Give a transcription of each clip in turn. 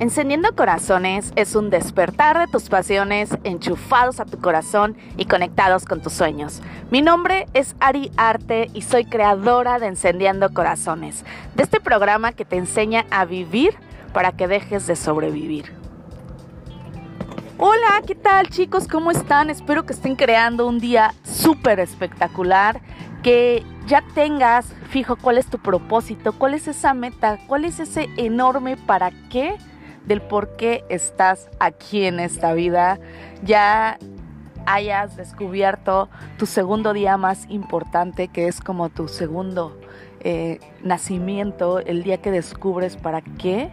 Encendiendo Corazones es un despertar de tus pasiones enchufados a tu corazón y conectados con tus sueños. Mi nombre es Ari Arte y soy creadora de Encendiendo Corazones, de este programa que te enseña a vivir para que dejes de sobrevivir. Hola, ¿qué tal chicos? ¿Cómo están? Espero que estén creando un día súper espectacular, que ya tengas fijo cuál es tu propósito, cuál es esa meta, cuál es ese enorme para qué del por qué estás aquí en esta vida, ya hayas descubierto tu segundo día más importante, que es como tu segundo eh, nacimiento, el día que descubres para qué.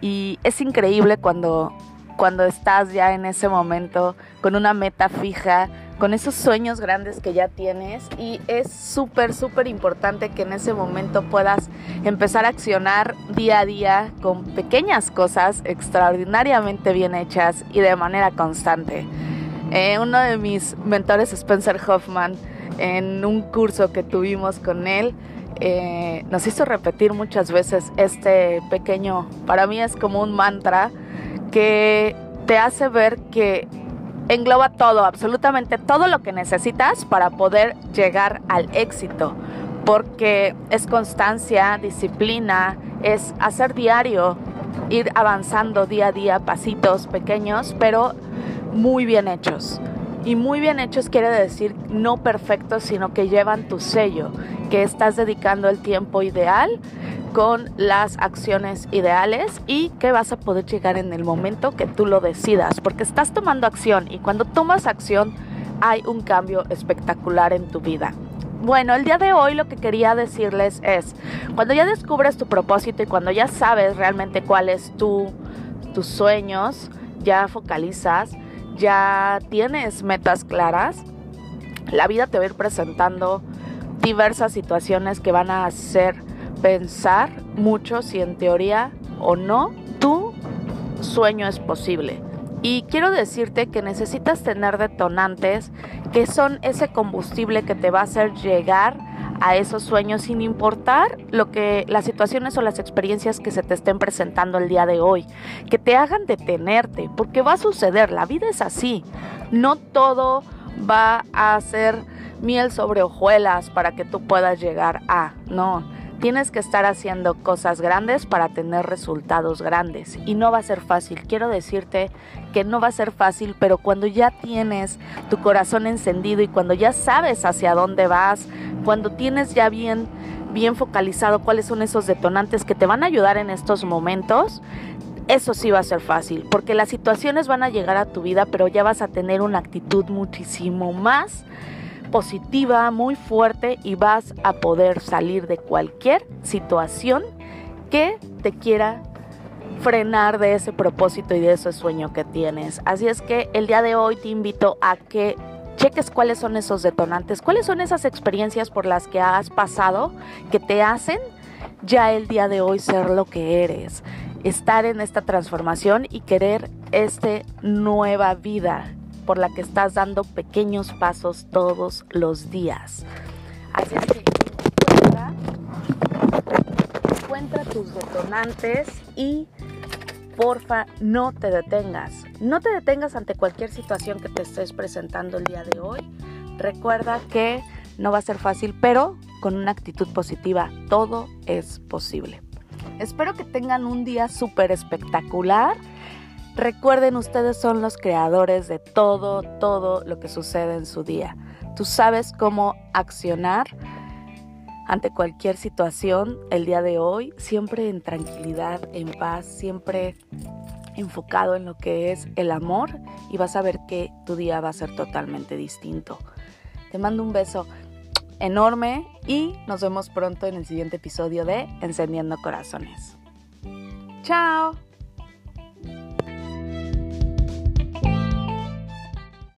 Y es increíble cuando, cuando estás ya en ese momento con una meta fija, con esos sueños grandes que ya tienes y es súper, súper importante que en ese momento puedas empezar a accionar día a día con pequeñas cosas extraordinariamente bien hechas y de manera constante. Eh, uno de mis mentores, Spencer Hoffman, en un curso que tuvimos con él, eh, nos hizo repetir muchas veces este pequeño, para mí es como un mantra que te hace ver que engloba todo, absolutamente todo lo que necesitas para poder llegar al éxito, porque es constancia, disciplina, es hacer diario, ir avanzando día a día, pasitos pequeños, pero muy bien hechos. Y muy bien hechos quiere decir no perfectos, sino que llevan tu sello, que estás dedicando el tiempo ideal con las acciones ideales y que vas a poder llegar en el momento que tú lo decidas, porque estás tomando acción y cuando tomas acción hay un cambio espectacular en tu vida. Bueno, el día de hoy lo que quería decirles es, cuando ya descubres tu propósito y cuando ya sabes realmente cuál es tu, tus sueños, ya focalizas, ya tienes metas claras, la vida te va a ir presentando diversas situaciones que van a hacer pensar mucho si en teoría o no tu sueño es posible. Y quiero decirte que necesitas tener detonantes que son ese combustible que te va a hacer llegar a esos sueños sin importar lo que las situaciones o las experiencias que se te estén presentando el día de hoy, que te hagan detenerte, porque va a suceder, la vida es así. No todo va a ser miel sobre hojuelas para que tú puedas llegar a, no Tienes que estar haciendo cosas grandes para tener resultados grandes y no va a ser fácil. Quiero decirte que no va a ser fácil, pero cuando ya tienes tu corazón encendido y cuando ya sabes hacia dónde vas, cuando tienes ya bien bien focalizado cuáles son esos detonantes que te van a ayudar en estos momentos, eso sí va a ser fácil, porque las situaciones van a llegar a tu vida, pero ya vas a tener una actitud muchísimo más positiva, muy fuerte y vas a poder salir de cualquier situación que te quiera frenar de ese propósito y de ese sueño que tienes. Así es que el día de hoy te invito a que cheques cuáles son esos detonantes, cuáles son esas experiencias por las que has pasado que te hacen ya el día de hoy ser lo que eres, estar en esta transformación y querer esta nueva vida por la que estás dando pequeños pasos todos los días. Así que encuentra, encuentra tus detonantes y porfa no te detengas. No te detengas ante cualquier situación que te estés presentando el día de hoy. Recuerda que no va a ser fácil, pero con una actitud positiva todo es posible. Espero que tengan un día súper espectacular Recuerden, ustedes son los creadores de todo, todo lo que sucede en su día. Tú sabes cómo accionar ante cualquier situación el día de hoy, siempre en tranquilidad, en paz, siempre enfocado en lo que es el amor y vas a ver que tu día va a ser totalmente distinto. Te mando un beso enorme y nos vemos pronto en el siguiente episodio de Encendiendo Corazones. Chao.